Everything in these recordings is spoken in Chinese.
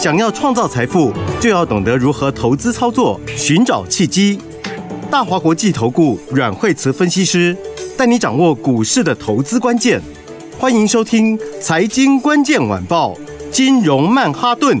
想要创造财富，就要懂得如何投资操作，寻找契机。大华国际投顾阮惠慈分析师带你掌握股市的投资关键。欢迎收听《财经关键晚报》金融曼哈顿。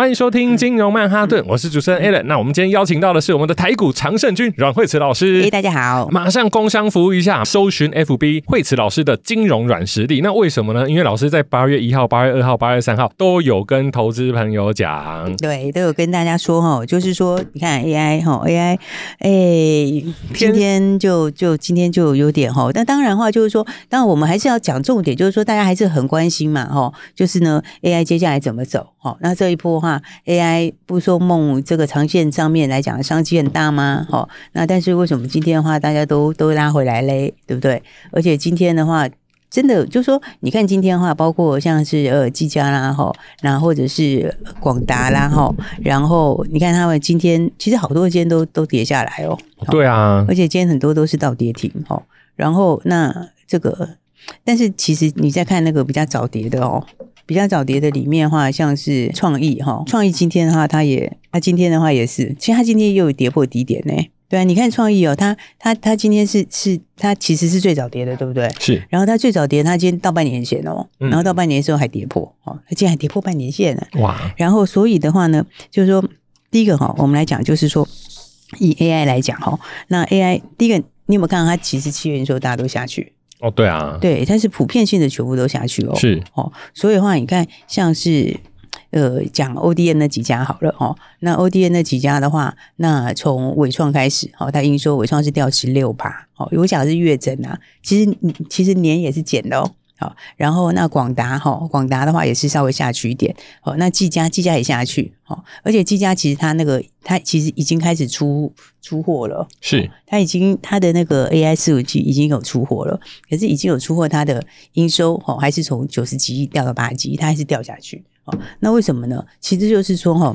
欢迎收听金融曼哈顿，我是主持人 Alan。那我们今天邀请到的是我们的台股常胜军阮慧慈老师。哎，大家好，马上工商服务一下，搜寻 FB 惠慈老师的金融软实力。那为什么呢？因为老师在八月一号、八月二号、八月三号都有跟投资朋友讲，对，都有跟大家说哈，就是说你看 AI 哈 AI，哎，今天就就今天就有点哈，但当然话就是说，当然我们还是要讲重点，就是说大家还是很关心嘛哈，就是呢 AI 接下来怎么走？好，那这一波哈。AI 不说梦这个长线上面来讲商机很大吗？好，那但是为什么今天的话大家都都拉回来嘞？对不对？而且今天的话，真的就是说，你看今天的话，包括像是呃技嘉啦哈，然后或者是广达啦哈，然后你看他们今天其实好多间都都跌下来哦。对啊，而且今天很多都是到跌停哈。然后那这个，但是其实你在看那个比较早跌的哦。比较早跌的里面的话，像是创意哈，创意今天的话，它也，它今天的话也是，其实它今天又有跌破低点呢。对啊，你看创意哦，它它它今天是是它其实是最早跌的，对不对？是。然后它最早跌，它今天到半年线哦，然后到半年的时候还跌破哦，它今天还跌破半年线呢。哇！然后所以的话呢，就是说第一个哈，我们来讲就是说以 AI 来讲哈，那 AI 第一个你有没有看到它其实七月的时候大家都下去？哦，对啊，对，它是普遍性的全部都下去哦，是。哦，所以的话，你看像是呃讲 ODN 那几家好了哦，那 ODN 那几家的话，那从伟创开始，哦，它营收伟创是掉十六趴，哦，我讲的是月增啊，其实其实年也是减的哦。好，然后那广达哈，广达的话也是稍微下去一点。好，那技嘉技嘉也下去。好，而且技嘉其实它那个它其实已经开始出出货了。是，它已经它的那个 AI 伺服器已经有出货了，可是已经有出货，它的营收哈还是从九十几亿掉到八十几亿，它还是掉下去。好，那为什么呢？其实就是说哈，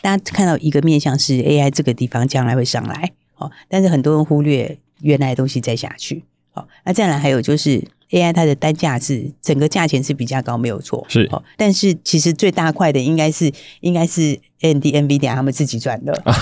大家看到一个面向是 AI 这个地方将来会上来。好，但是很多人忽略原来的东西再下去。好，那再来还有就是。AI 它的单价是整个价钱是比较高，没有错，是，但是其实最大块的应该是应该是。AMD、NVIDIA 他们自己赚的，你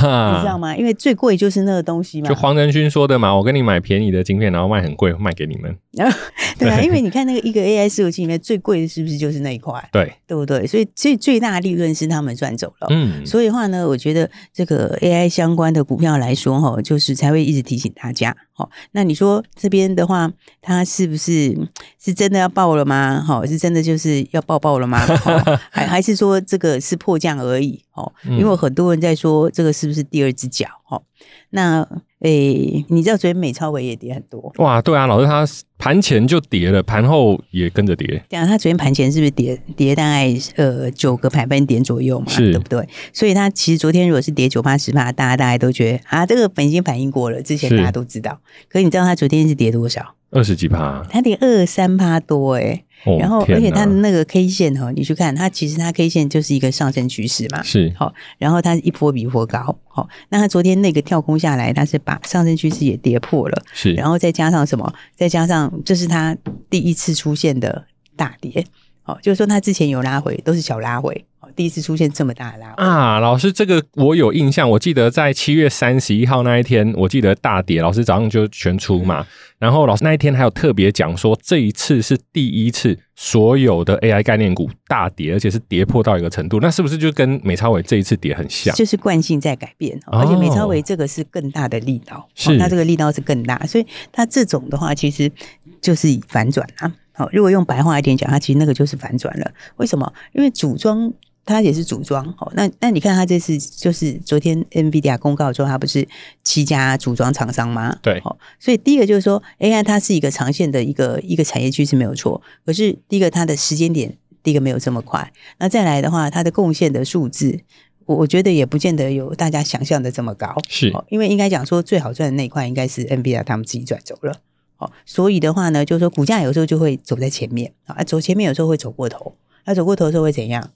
知道吗？因为最贵就是那个东西嘛。就黄仁勋说的嘛，我跟你买便宜的晶片，然后卖很贵，卖给你们。对啊，因为你看那个一个 AI 伺服器里面最贵的是不是就是那一块？对，对不对？所以最最大的利润是他们赚走了。嗯，所以的话呢，我觉得这个 AI 相关的股票来说，哈，就是才会一直提醒大家。好，那你说这边的话，他是不是是真的要爆了吗？好，是真的就是要爆爆了吗？还还是说这个是迫降而已？哦，因为很多人在说这个是不是第二只脚？哦，那诶，你知道昨天美超尾也跌很多哇？对啊，老师他盘前就跌了，盘后也跟着跌。对啊，他昨天盘前是不是跌跌大概呃九个百分点左右嘛？是，对不对？所以他其实昨天如果是跌九八十八，大家大概都觉得啊，这个本已经反应过了，之前大家都知道。可是你知道他昨天是跌多少？二十几趴，他得二三趴多诶。然后，而且它的那个 K 线哈，你去看它，其实它 K 线就是一个上升趋势嘛。是好，然后它一波比一波高。好，那它昨天那个跳空下来，它是把上升趋势也跌破了。是，然后再加上什么？再加上这是它第一次出现的大跌。好，就是说它之前有拉回，都是小拉回。第一次出现这么大的拉回啊！老师，这个我有印象，我记得在七月三十一号那一天，我记得大跌，老师早上就全出嘛。然后老师那一天还有特别讲说，这一次是第一次所有的 AI 概念股大跌，而且是跌破到一个程度。那是不是就跟美超伟这一次跌很像？就是惯性在改变，而且美超伟这个是更大的力道，是它这个力道是更大，所以它这种的话其实就是反转啊。好，如果用白话一点讲，它其实那个就是反转了。为什么？因为组装。它也是组装，好，那那你看它这次就是昨天 NVIDIA 公告之后，它不是七家组装厂商吗？对，好，所以第一个就是说，AI 它是一个长线的一个一个产业趋势没有错，可是第一个它的时间点第一个没有这么快。那再来的话，它的贡献的数字，我我觉得也不见得有大家想象的这么高。是，因为应该讲说最好赚的那一块应该是 NVIDIA 他们自己赚走了。哦，所以的话呢，就是说股价有时候就会走在前面啊，走前面有时候会走过头，那走过头的时候会怎样？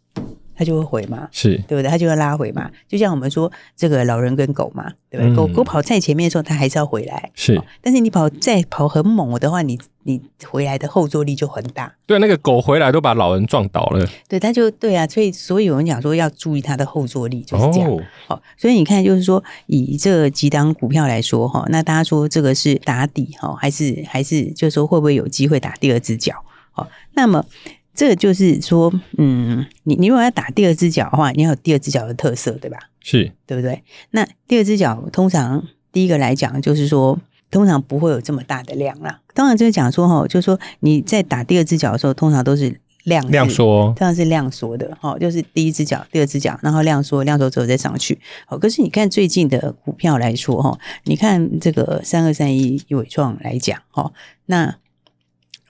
它就会回嘛，是对不对？它就会拉回嘛。就像我们说这个老人跟狗嘛，对不对？嗯、狗狗跑在前面的时候，它还是要回来。是，哦、但是你跑再跑很猛的话，你你回来的后坐力就很大。对，那个狗回来都把老人撞倒了。对，它就对啊。所以，所以我们讲说要注意它的后坐力，就是这样。哦，哦，所以你看，就是说以这几档股票来说哈，那大家说这个是打底哈，还是还是就是说会不会有机会打第二只脚？好，那么。这个就是说，嗯，你你如果要打第二只脚的话，你要有第二只脚的特色，对吧？是，对不对？那第二只脚通常第一个来讲，就是说，通常不会有这么大的量啦。当然，就是讲说哈，就是说你在打第二只脚的时候，通常都是量量缩，通常是量缩的哈，就是第一只脚、第二只脚，然后量缩，量缩之后再上去。好，可是你看最近的股票来说哈，你看这个三二三一伟创来讲哈，那。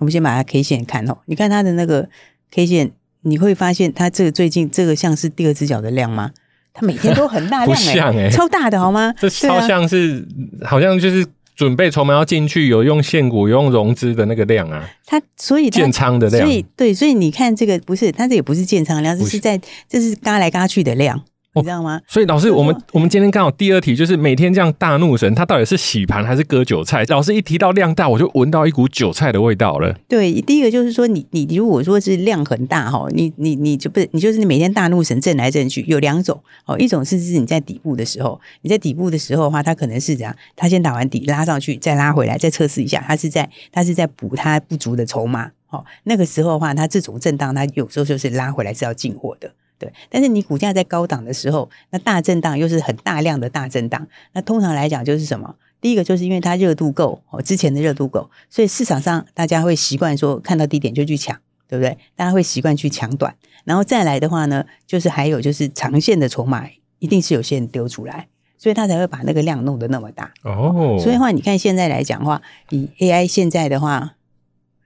我们先把它 K 线看哦，你看它的那个 K 线，你会发现它这个最近这个像是第二只脚的量吗？它每天都很大量，欸，像欸，超大的好吗？这超像是，啊，好像就是准备筹码要进去，有用现股、有用融资的那个量啊。它所以建仓的量，所以对，所以你看这个不是，它这也不是建仓量，这是在这是嘎来嘎去的量。你知道吗？所以老师，我们我们今天刚好第二题就是每天这样大怒神，他到底是洗盘还是割韭菜？老师一提到量大，我就闻到一股韭菜的味道了。对，第一个就是说你，你你如果说是量很大哈，你你你就不是你就是你每天大怒神震来震去，有两种哦，一种是是你在底部的时候，你在底部的时候的话，它可能是这样，它先打完底拉上去，再拉回来，再测试一下，它是在它是在补它不足的筹码。哦，那个时候的话，它这种震荡，它有时候就是拉回来是要进货的。对，但是你股价在高档的时候，那大震荡又是很大量的大震荡。那通常来讲就是什么？第一个就是因为它热度够哦，之前的热度够，所以市场上大家会习惯说看到低点就去抢，对不对？大家会习惯去抢短，然后再来的话呢，就是还有就是长线的筹码一定是有些人丢出来，所以他才会把那个量弄得那么大哦。所以的话，你看现在来讲的话，以 AI 现在的话，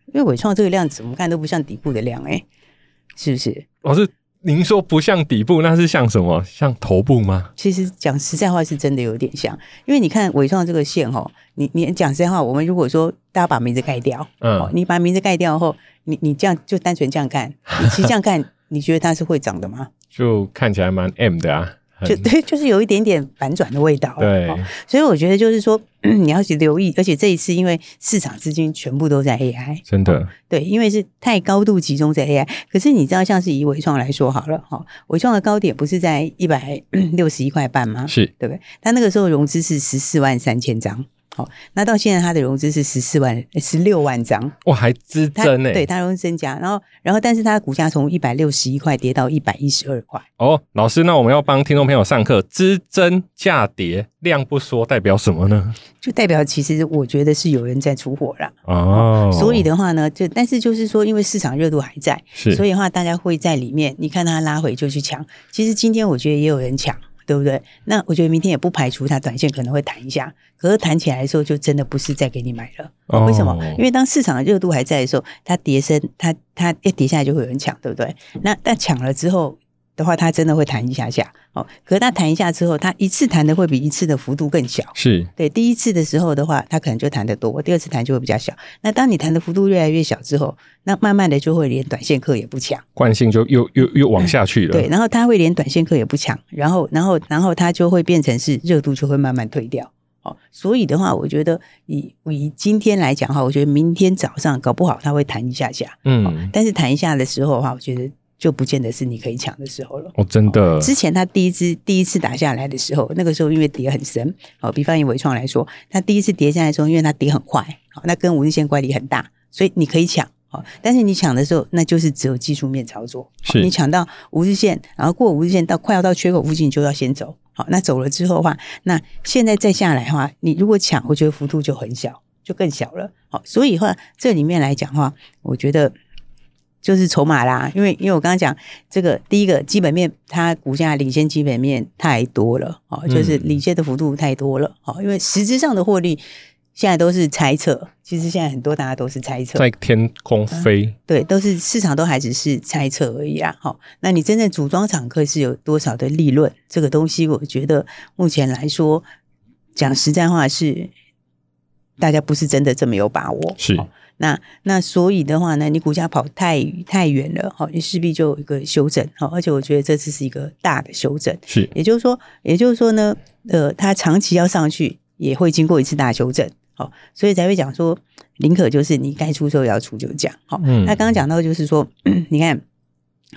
因为伟创这个量怎么看都不像底部的量哎，是不是？老师。您说不像底部，那是像什么？像头部吗？其实讲实在话，是真的有点像，因为你看尾创这个线哈，你你讲实在话，我们如果说大家把名字盖掉，嗯，你把名字盖掉后，你你这样就单纯这样看，你其实这样看，你觉得它是会涨的吗？就看起来蛮 M 的啊。就对，就是有一点点反转的味道。对，所以我觉得就是说，你要去留意，而且这一次因为市场资金全部都在 AI，真的，对，因为是太高度集中在 AI。可是你知道，像是以伟创来说好了，哈，伟创的高点不是在一百六十一块半吗？是，对不对？他那个时候融资是十四万三千张。好，那到现在它的融资是十四万十六万张，哇，还滋增呢？对，它融资增加，然后，然后，但是它的股价从一百六十一块跌到一百一十二块。哦，老师，那我们要帮听众朋友上课，资增价跌量不缩，代表什么呢？就代表其实我觉得是有人在出货啦。哦，所以的话呢，就但是就是说，因为市场热度还在，所以的话大家会在里面，你看它拉回就去抢。其实今天我觉得也有人抢。对不对？那我觉得明天也不排除它短线可能会弹一下，可是弹起来的时候就真的不是再给你买了。哦，为什么？因为当市场的热度还在的时候，它跌升，它它一跌下来就会有人抢，对不对？那但抢了之后。的话，他真的会弹一下下哦。可是他弹一下之后，他一次弹的会比一次的幅度更小。是对，第一次的时候的话，他可能就弹得多；第二次弹就会比较小。那当你弹的幅度越来越小之后，那慢慢的就会连短线客也不抢，惯性就又又又往下去了。对，然后他会连短线客也不抢，然后然后然后他就会变成是热度就会慢慢退掉。哦，所以的话，我觉得以以今天来讲哈，我觉得明天早上搞不好他会弹一下下。嗯，但是弹一下的时候的话，我觉得。就不见得是你可以抢的时候了。哦，真的。之前他第一次第一次打下来的时候，那个时候因为跌很深，哦，比方以伟创来说，他第一次跌下来的时候，因为它跌很快，好，那跟五日线乖离很大，所以你可以抢，好，但是你抢的时候，那就是只有技术面操作。是你抢到五日线，然后过五日线到快要到缺口附近，你就要先走。好，那走了之后的话，那现在再下来的话，你如果抢，我觉得幅度就很小，就更小了。好，所以话这里面来讲的话，我觉得。就是筹码啦，因为因为我刚刚讲这个第一个基本面，它股价领先基本面太多了哦，就是领先的幅度太多了哦，因为实质上的获利现在都是猜测，其实现在很多大家都是猜测，在天空飞，啊，对，都是市场都还只是猜测而已啊。好，那你真正组装厂客是有多少的利润？这个东西，我觉得目前来说，讲实在话是大家不是真的这么有把握。是，那那所以的话呢，你股价跑太太远了，哈，你势必就有一个修整，哈，而且我觉得这次是一个大的修整。是，也就是说，也就是说呢，呃，它长期要上去，也会经过一次大修整。好，所以才会讲说，宁可就是你该出时候要出就讲。好，嗯、那刚刚讲到就是说，你看，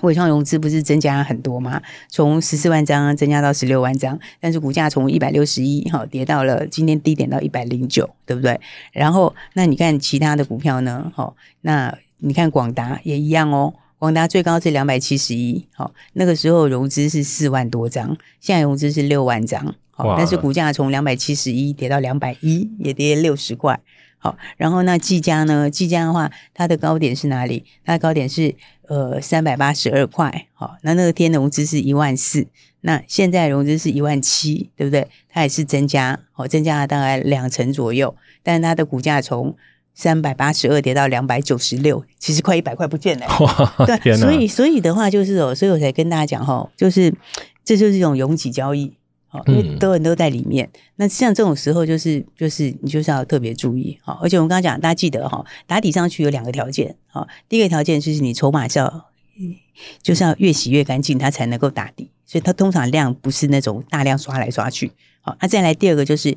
纬创融资不是增加很多吗？从十四万张增加到十六万张，但是股价从一百六十一哈跌到了今天低点到一百零九，对不对？然后那你看其他的股票呢？好，那你看广达也一样哦，广达最高是两百七十一，好，那个时候融资是四万多张，现在融资是六万张。好，但是股价从两百七十一跌到两百一，也跌六十块。好，然后那技嘉呢？技嘉的话，它的高点是哪里？它的高点是呃三百八十二块。好，那那个天融资是一万四，那现在融资是一万七，对不对？它也是增加，好，增加了大概两成左右。但是它的股价从三百八十二跌到两百九十六，其实快一百块不见了。对，所以所以的话就是哦，所以我才跟大家讲哈，就是这就是一种拥挤交易。因为都人都在里面，嗯、那像这种时候，就是就是你就是要特别注意哈。而且我们刚刚讲，大家记得哈，打底上去有两个条件哈。第一个条件就是你筹码是要就是要越洗越干净，它才能够打底。所以它通常量不是那种大量刷来刷去。好，那再来第二个就是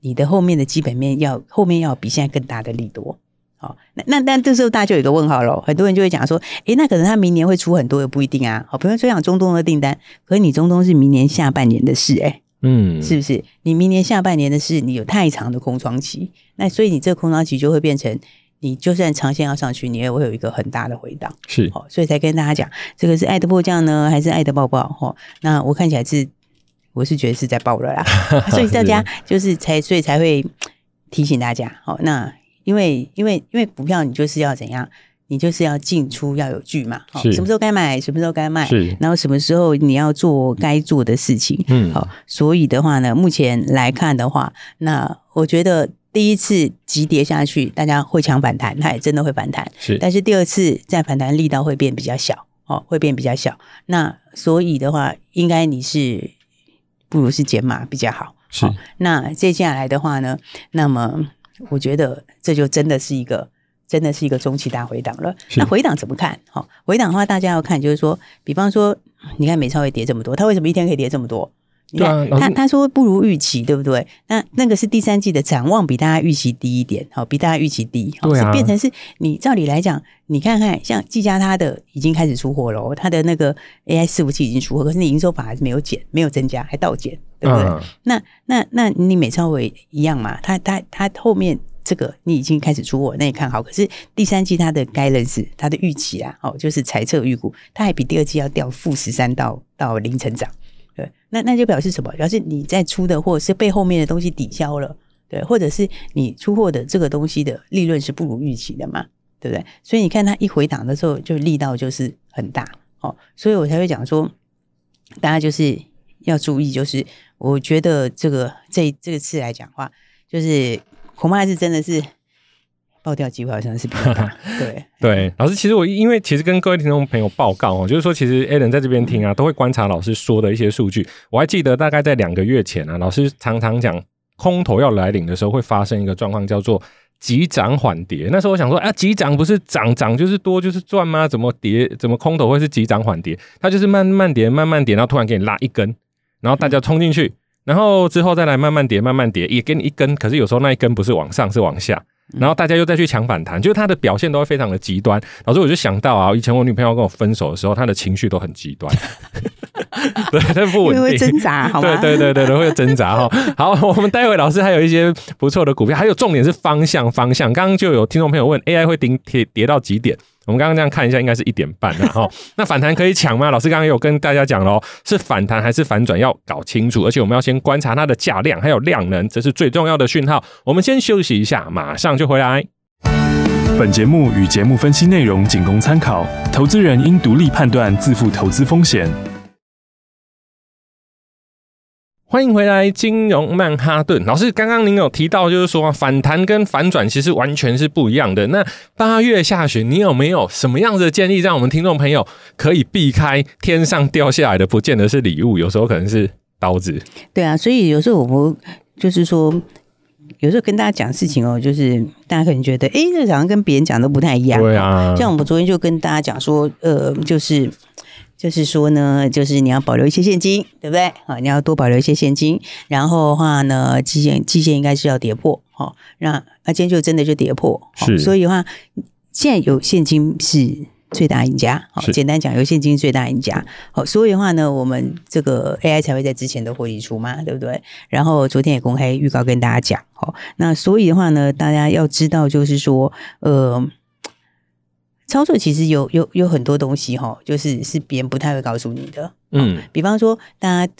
你的后面的基本面要后面要比现在更大的利多。好，那那但这时候大家就有一个问号喽，很多人就会讲说，诶，那可能他明年会出很多，也不一定啊。好，比如说像中东的订单，可是你中东是明年下半年的事，诶，嗯，是不是？你明年下半年的事，你有太长的空窗期，那所以你这个空窗期就会变成，你就算长线要上去，你也会有一个很大的回档。是，哦，所以才跟大家讲，这个是爱的迫降呢，还是爱的抱抱？哈，那我看起来是，我是觉得是在爆了啦，所以大家就是才，所以才会提醒大家，好，那。因为因为因为股票你就是要怎样，你就是要进出要有据嘛，好，什么时候该买，什么时候该卖，然后什么时候你要做该做的事情，嗯，好，所以的话呢，目前来看的话，那我觉得第一次急跌下去，大家会抢反弹，它也真的会反弹，是，但是第二次再反弹力道会变比较小，哦，会变比较小，那所以的话，应该你是不如是减码比较好，是，那接下来的话呢，那么。我觉得这就真的是一个，真的是一个中期大回档了。那回档怎么看？好，回档的话，大家要看，就是说，比方说，你看美超会跌这么多，它为什么一天可以跌这么多？你看，他他说不如预期，对不对？那那个是第三季的展望比大家预期低一点，好，比大家预期低，好，是变成是你照理来讲，你看看像技嘉它的已经开始出货了，它的那个 AI 伺服器已经出货，可是你营收反而还是没有减，没有增加，还倒减。对不对？嗯、那那那你美超伟一样嘛？他他他后面这个你已经开始出货，那你看好。可是第三季它的 guidance，它的预期啊，哦，就是财测预估，它还比第二季要掉负十三到到零成长。对，那那就表示什么？表示你在出的货是被后面的东西抵消了，对，或者是你出货的这个东西的利润是不如预期的嘛？对不对？所以你看它一回档的时候，就力道就是很大。哦，所以我才会讲说，大家就是要注意，就是。我觉得这个这这个次来讲话，就是恐怕是真的是爆掉机会好像是比较大。对对，老师，其实我因为其实跟各位听众朋友报告哦，就是说其实 Alan 在这边听啊，都会观察老师说的一些数据。我还记得大概在两个月前啊，老师常常讲空头要来临的时候会发生一个状况，叫做急涨缓跌。那时候我想说啊，急涨不是涨涨就是多就是赚吗？怎么跌？怎么空头会是急涨缓跌？它就是慢慢跌，慢慢跌，然后突然给你拉一根。然后大家冲进去，然后之后再来慢慢跌，慢慢跌，也给你一根。可是有时候那一根不是往上，是往下。然后大家又再去抢反弹，就是它的表现都会非常的极端。老师，我就想到啊，以前我女朋友跟我分手的时候，她的情绪都很极端，对，她不稳定，会挣扎，好吗？对对对对，会挣扎哈。好，我们待会老师还有一些不错的股票，还有重点是方向方向。刚刚就有听众朋友问，AI 会跌跌跌到几点？我们刚刚这样看一下，应该是一点半了 哈。那反弹可以抢吗？老师刚刚有跟大家讲喽，是反弹还是反转，要搞清楚。而且我们要先观察它的价量还有量能，这是最重要的讯号。我们先休息一下，马上就回来。本节目与节目分析内容仅供参考，投资人应独立判断，自负投资风险。欢迎回来，金融曼哈顿老师。刚刚您有提到，就是说反弹跟反转其实完全是不一样的。那八月下旬，你有没有什么样子的建议，让我们听众朋友可以避开天上掉下来的？不见得是礼物，有时候可能是刀子。对啊，所以有时候我们就是说，有时候跟大家讲事情哦，就是大家可能觉得，哎，这好像跟别人讲的不太一样。对啊，像我们昨天就跟大家讲说，呃，就是。就是说呢，就是你要保留一些现金，对不对？啊，你要多保留一些现金。然后的话呢，季线季线应该是要跌破，好，那那今天就真的就跌破，是。所以的话，现在有现金是最大赢家，好，简单讲，有现金最大赢家。好，所以的话呢，我们这个 AI 才会在之前的获利出嘛，对不对？然后昨天也公开预告跟大家讲，好，那所以的话呢，大家要知道，就是说，呃。操作其实有有有很多东西哈，就是是别人不太会告诉你的。嗯，比方说，大家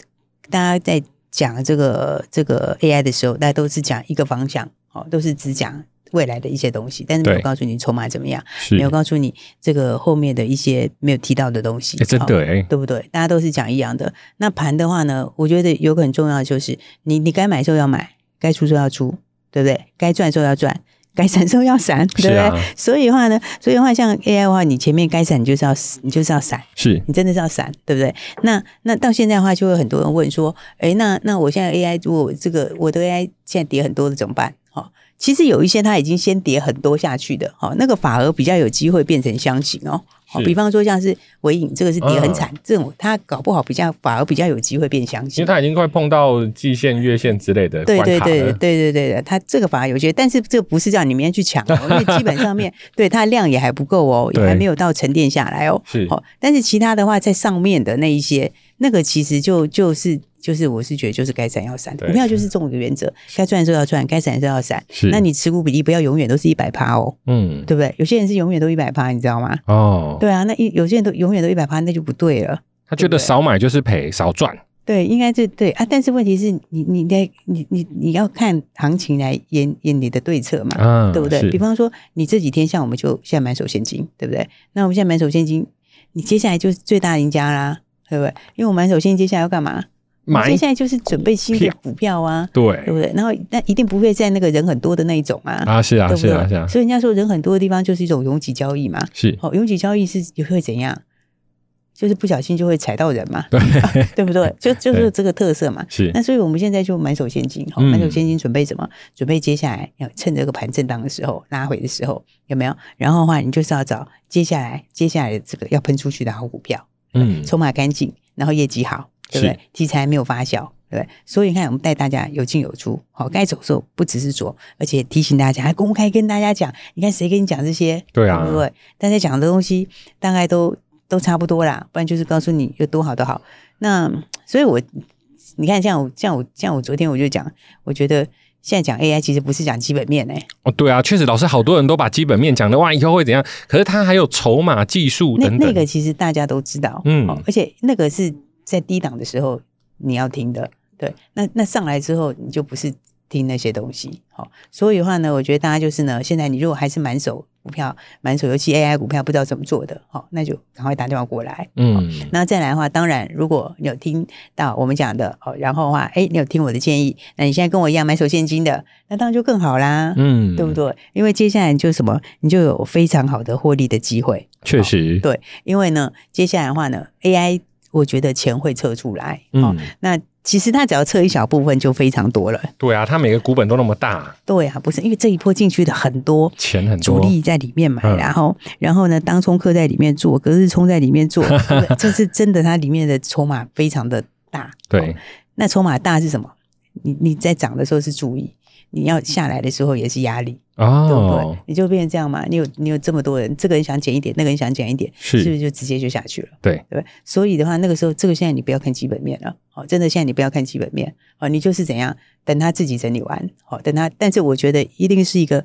大家在讲这个这个 AI 的时候，大家都是讲一个方向，哦，都是只讲未来的一些东西，但是没有告诉你筹码怎么样，没有告诉你这个后面的一些没有提到的东西。真的哎，对不对？大家都是讲一样的。那盘的话呢，我觉得有个很重要的就是，你你该买的时候要买，该出时候要出，对不对？该赚的时候要赚。该闪时候要闪，对不对？啊、所以的话呢，所以的话，像 AI 的话，你前面该闪，你就是要，你就是要闪，是你真的是要闪，对不对？那那到现在的话，就会很多人问说，哎，那那我现在 AI 如果这个我的 AI 现在跌很多了怎么办？好。其实有一些它已经先跌很多下去的，哈，那个反而比较有机会变成箱型哦。好，比方说像是尾影，这个是跌很惨，这种它搞不好比较反而比较有机会变箱型，因为它已经快碰到季线、月线之类的。对对对对对对对，它这个反而有些，但是这个不是叫你明天去抢，因为基本上面对它量也还不够哦，也还没有到沉淀下来哦。是，好，但是其他的话在上面的那一些，那个其实就就是。就是我是觉得就是该闪要闪，股票就是这种一个原则，该赚的时候要赚，该闪的时候要闪。是，那你持股比例不要永远都是一百趴哦，嗯，对不对？有些人是永远都一百趴，你知道吗？哦，对啊，那一有些人都永远都一百趴，那就不对了。他觉得少买就是赔，少赚。对，应该是对啊。但是问题是你你得你你你要看行情来演演你的对策嘛，嗯，对不对？比方说你这几天像我们就现在满手现金，对不对？那我们现在满手现金，你接下来就是最大赢家啦，对不对？因为我满手现金接下来要干嘛？买现在就是准备新的股票啊，对对不对？然后那一定不会在那个人很多的那一种啊，啊是啊是啊是啊，所以人家说人很多的地方就是一种拥挤交易嘛，是哦，拥挤交易是会怎样？就是不小心就会踩到人嘛，对 对不对？就就是这个特色嘛。是那所以我们现在就满手现金，好满手现金准备什么？准备接下来要趁这个盘震荡的时候拉回的时候有没有？然后的话你就是要找接下来接下来的这个要喷出去的好股票，嗯，筹码干净，然后业绩好。对不对？题材没有发酵，对不对？所以你看，我们带大家有进有出，好，该走的时候不只是走，而且提醒大家，还公开跟大家讲，你看谁跟你讲这些？对啊，对不对？大家讲的东西大概都都差不多啦，不然就是告诉你有多好多好。那所以我，我你看，像我像我像我昨天我就讲，我觉得现在讲 AI 其实不是讲基本面哎、欸。哦，对啊，确实，老师好多人都把基本面讲的哇，以后会怎样？可是它还有筹码、技术等等，那那个其实大家都知道，嗯，而且那个是。在低档的时候，你要听的，对，那那上来之后，你就不是听那些东西，好，所以的话呢，我觉得大家就是呢，现在你如果还是满手股票，满手尤其 AI 股票不知道怎么做的，好，那就赶快打电话过来，嗯，那再来的话，当然如果你有听到我们讲的，哦，然后的话，哎，你有听我的建议，那你现在跟我一样买手现金的，那当然就更好啦，嗯，对不对？因为接下来就什么，你就有非常好的获利的机会，确实，对，因为呢，接下来的话呢，AI。我觉得钱会撤出来，嗯，那其实它只要撤一小部分就非常多了。对啊，它每个股本都那么大。对啊，不是因为这一波进去的很多钱很多，主力在里面买，然后然后呢，当冲客在里面做，隔日冲在里面做，这是真的，它里面的筹码非常的大。对，那筹码大是什么？你你在涨的时候是注意，你要下来的时候也是压力。哦，对不对？你就变成这样嘛？你有你有这么多人，这个人想减一点，那个人想减一点，是是不是就直接就下去了？对对对？所以的话，那个时候，这个现在你不要看基本面了，哦，真的现在你不要看基本面，哦，你就是怎样等他自己整理完，好，等他，但是我觉得一定是一个。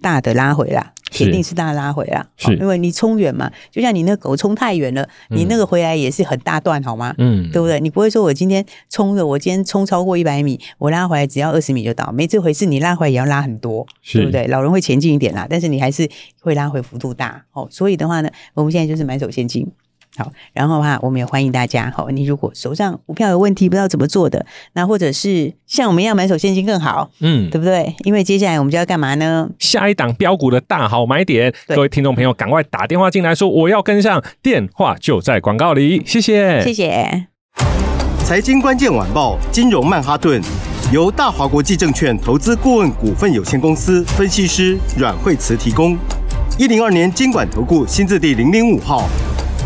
大的拉回啦，铁定是大的拉回啦，是，因为你冲远嘛，就像你那狗冲太远了，嗯，你那个回来也是很大段，好吗？嗯，对不对？你不会说我今天冲的，我今天冲超过一百米，我拉回来只要二十米就到，没这回事，你拉回来也要拉很多，对不对？老人会前进一点啦，但是你还是会拉回幅度大哦。所以的话呢，我们现在就是满手现金。好，然后的话，我们也欢迎大家。好，你如果手上股票有问题，不知道怎么做的，那或者是像我们一样买手现金更好，嗯，对不对？因为接下来我们就要干嘛呢？下一档标股的大好买点，各位听众朋友，赶快打电话进来说我要跟上，电话就在广告里。谢谢，谢谢。财经关键晚报，金融曼哈顿，由大华国际证券投资顾问股份有限公司分析师阮惠慈提供。一零二年金管投顾新字第零零五号。